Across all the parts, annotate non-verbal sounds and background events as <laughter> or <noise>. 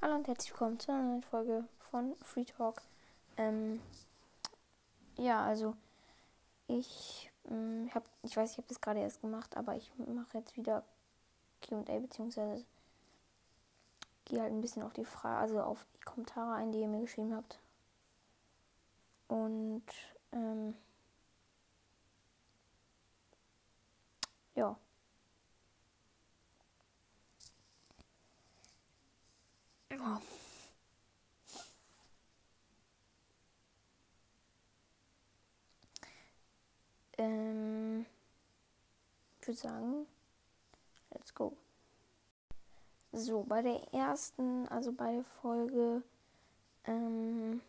Hallo und herzlich willkommen zu einer neuen Folge von Free Talk. Ähm, ja, also ich ähm, habe, ich weiß, ich habe das gerade erst gemacht, aber ich mache jetzt wieder Q&A beziehungsweise gehe halt ein bisschen auf die Frage, also auf die Kommentare ein, die ihr mir geschrieben habt. Und ähm, ja. Ja. Ähm, ich würde sagen, let's go. So, bei der ersten, also bei der Folge ähm,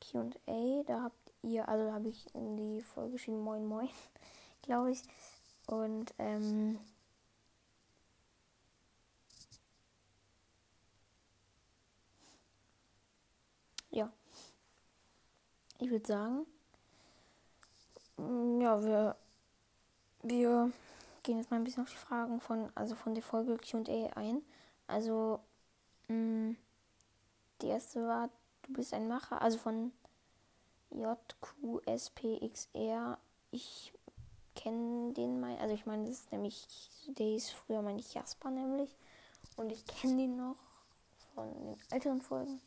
QA, da habt ihr, also da habe ich in die Folge geschrieben, moin moin, <laughs> glaube ich. Und ähm, ja, ich würde sagen, mm, ja, wir, wir gehen jetzt mal ein bisschen auf die Fragen von, also von der Folge QA ein. Also, mh, mm, die erste war, du bist ein Macher, also von JQSPXR. Ich kenne den mal, also ich meine, das ist nämlich, der ist früher meine Jasper nämlich. Und ich kenne den noch von den älteren Folgen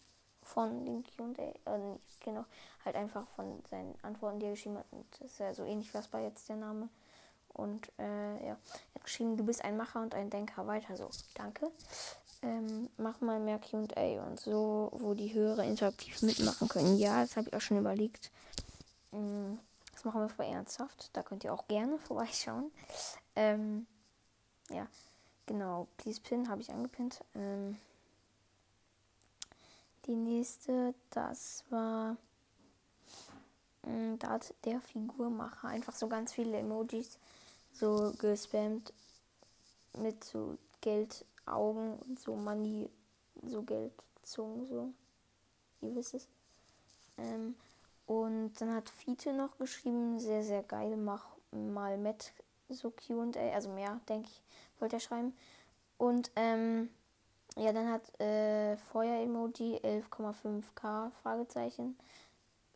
von den QA, äh, genau, halt einfach von seinen Antworten, die er geschrieben hat. Und das ist ja so ähnlich was bei jetzt der Name. Und äh, ja, er hat geschrieben, du bist ein Macher und ein Denker. Weiter so. Danke. Ähm, mach mal mehr QA und so, wo die Hörer interaktiv mitmachen können. Ja, das habe ich auch schon überlegt. Ähm, das machen wir aber ernsthaft. Da könnt ihr auch gerne <laughs> vorbeischauen. Ähm, ja, genau. Please Pin habe ich angepinnt. Ähm, die nächste, das war mm, da hat der Figurmacher einfach so ganz viele Emojis so gespammt mit so Geldaugen und so Money, so Geldzungen, so. Ihr wisst es. Ähm, und dann hat Fiete noch geschrieben, sehr, sehr geil, mach mal mit so QA, also mehr, denke ich, wollte er schreiben. Und ähm, ja, dann hat äh, Feuer-Emoji 11,5k Fragezeichen.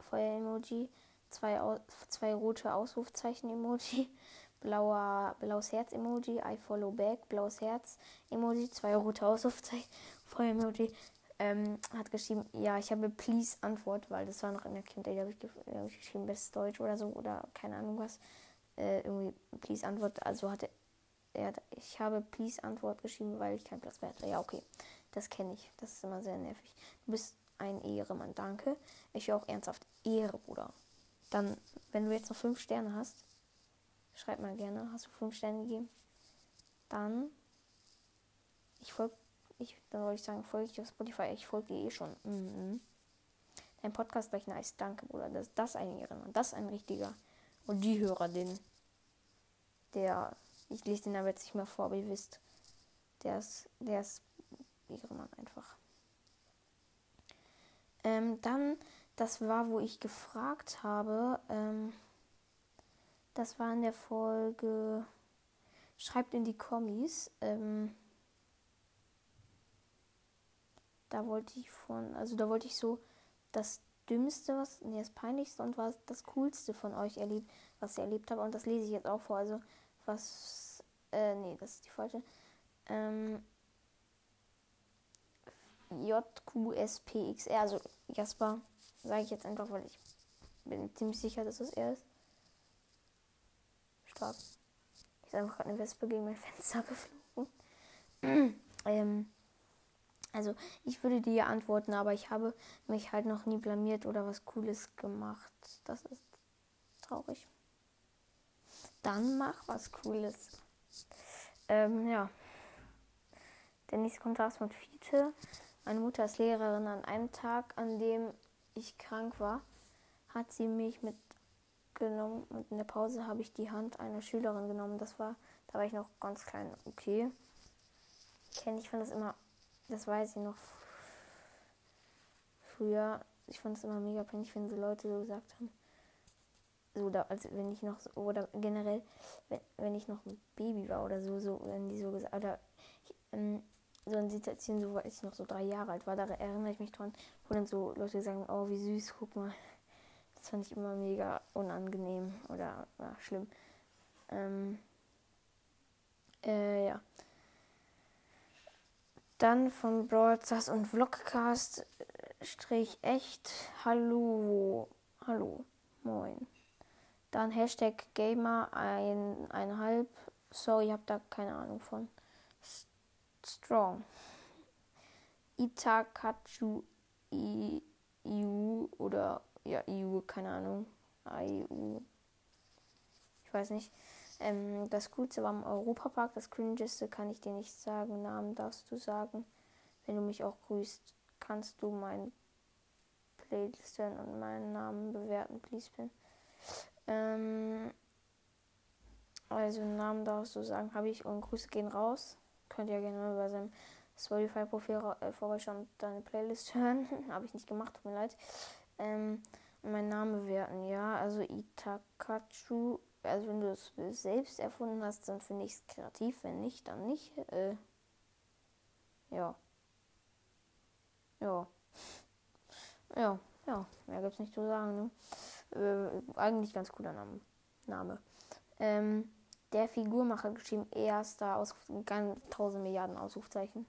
Feuer-Emoji, zwei, zwei rote Ausrufzeichen-Emoji, <laughs> blauer, blaues Herz-Emoji, I follow back, blaues Herz-Emoji, zwei rote Ausrufzeichen, <laughs> Feuer-Emoji. Ähm, hat geschrieben, ja, ich habe Please Antwort, weil das war noch in der Kindheit, da habe ich, hab ich geschrieben, Best Deutsch oder so oder keine Ahnung was. Äh, irgendwie Please Antwort, also hatte er ich habe Please Antwort geschrieben, weil ich keinen Platz mehr hatte. Ja, okay. Das kenne ich. Das ist immer sehr nervig. Du bist ein Ehremann. Danke. Ich will auch ernsthaft Ehre, Bruder. Dann, wenn du jetzt noch fünf Sterne hast, schreib mal gerne. Hast du fünf Sterne gegeben? Dann, ich folge, ich, dann wollte ich sagen, folge ich auf Spotify. Ich folge dir eh schon. Mhm. Dein Podcast gleich nice. Danke, Bruder. Das, das ein Ehrenmann. Das ein richtiger. Und die Hörer, den, der ich lese den aber jetzt nicht mehr vor, aber ihr wisst, der ist, der ist Ehrenmann einfach. Ähm, dann, das war, wo ich gefragt habe, ähm, das war in der Folge, schreibt in die Kommis, ähm, da wollte ich von, also da wollte ich so das Dümmste, was, nee, das Peinlichste und was das Coolste von euch erlebt, was ihr erlebt habt. Und das lese ich jetzt auch vor. Also was. Äh, nee, das ist die falsche. Ähm, JQSPXR, also Jasper, sage ich jetzt einfach, weil ich bin ziemlich sicher, dass es er ist. Stark. Ich habe einfach gerade eine Wespe gegen mein <laughs> Fenster geflogen. <clears throat> ähm, also ich würde dir antworten, aber ich habe mich halt noch nie blamiert oder was Cooles gemacht. Das ist traurig. Dann mach was Cooles. Ähm, ja. Der nächste Kommentar ist von Fiete. Meine Mutter ist Lehrerin. An einem Tag, an dem ich krank war, hat sie mich mitgenommen und in der Pause habe ich die Hand einer Schülerin genommen. Das war, da war ich noch ganz klein. Okay. Kenne ich fand das immer, das weiß ich noch früher. Ich fand es immer mega peinlich, wenn so Leute so gesagt haben, so da, als wenn ich noch so, oder generell, wenn, wenn ich noch ein Baby war oder so, so, wenn die so gesagt, oder ich, ähm, so eine Situation, so als ich noch so drei Jahre alt war, da erinnere ich mich dran, wo dann so Leute sagen, oh wie süß, guck mal. Das fand ich immer mega unangenehm oder ja, schlimm. Ähm, äh, ja. Dann von Broadcast und Vlogcast äh, Strich echt. Hallo. Hallo. Moin. Dann Hashtag Gamer ein, einhalb. Sorry, ich hab da keine Ahnung von. Strong. Itakachu IU oder ja, EU, keine Ahnung. IU. Ich weiß nicht. Ähm, das Coolste war im Europapark. Das Cringeste kann ich dir nicht sagen. Namen darfst du sagen. Wenn du mich auch grüßt, kannst du meinen Playlist und meinen Namen bewerten, please, bin. Ähm, also Namen darfst du sagen, habe ich und Grüße gehen raus. Könnt ihr gerne mal bei seinem Spotify-Profil äh, vorbeischauen und deine Playlist <laughs> hören. habe ich nicht gemacht, tut mir leid. Ähm, mein Name bewerten, ja, also Itakachu. Also wenn du es selbst erfunden hast, dann finde ich es kreativ. Wenn nicht, dann nicht. Äh, ja. Ja. <laughs> Ja, ja, mehr gibt's nicht zu sagen. Ne? Äh, eigentlich ganz cooler Name. Name. Ähm, der Figurmacher geschrieben, erster aus ganz tausend Milliarden Ausrufzeichen.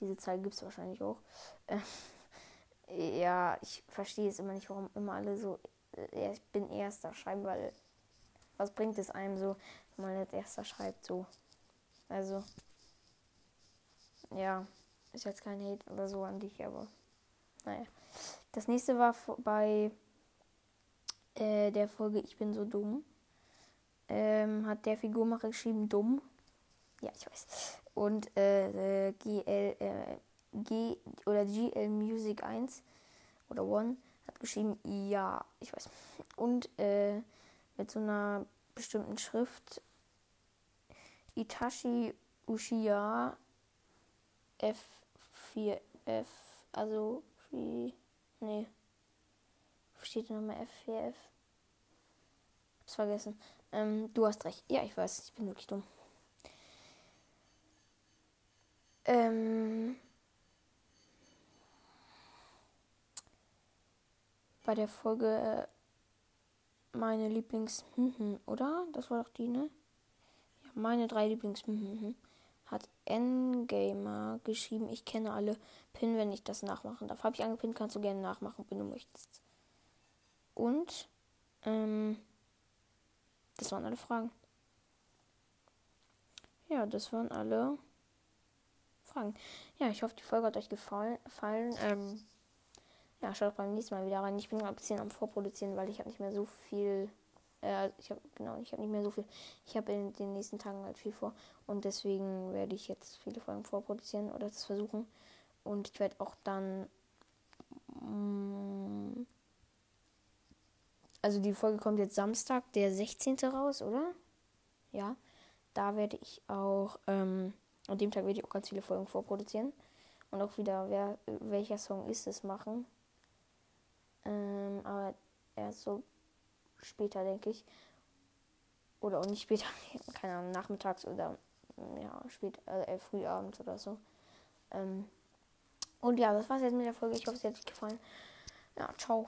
Diese Zahl gibt es wahrscheinlich auch. Äh, ja, ich verstehe es immer nicht, warum immer alle so, äh, ich bin erster schreiben, weil was bringt es einem so, wenn man als erster schreibt, so. Also, ja, ist jetzt kein Hate oder so an dich, aber naja. Das nächste war bei äh, der Folge Ich bin so dumm. Ähm, hat der Figurmacher geschrieben dumm. Ja, ich weiß. Und äh, GL, äh, G oder GL Music 1 oder 1 hat geschrieben ja, ich weiß. Und äh, mit so einer bestimmten Schrift Itachi Uchiha F4F, also wie, nee, steht nochmal F4F? Hab's vergessen. Ähm, du hast recht. Ja, ich weiß, ich bin wirklich dumm. Ähm, bei der Folge äh, meine Lieblings, oder? Das war doch die, ne? Ja, meine drei Lieblings, hat N-Gamer geschrieben. Ich kenne alle Pin, wenn ich das nachmachen darf. Habe ich angepinnt, kannst du gerne nachmachen, wenn du möchtest. Und, ähm, das waren alle Fragen. Ja, das waren alle Fragen. Ja, ich hoffe, die Folge hat euch gefallen. Ähm, ja, schaut beim nächsten Mal wieder rein. Ich bin ein bisschen am Vorproduzieren, weil ich habe nicht mehr so viel. Äh, ich habe genau, ich habe nicht mehr so viel. Ich habe in den nächsten Tagen halt viel vor und deswegen werde ich jetzt viele Folgen vorproduzieren oder das versuchen. Und ich werde auch dann. Also die Folge kommt jetzt Samstag, der 16. raus, oder? Ja. Da werde ich auch. Ähm, an dem Tag werde ich auch ganz viele Folgen vorproduzieren. Und auch wieder, wer, welcher Song ist es, machen. Ähm, aber erst so später, denke ich. Oder auch nicht später, <laughs> keine Ahnung, nachmittags oder ja, spät, äh, frühabends oder so. Ähm, und ja, das war's jetzt mit der Folge. Ich hoffe, es hat euch gefallen. Ja, ciao.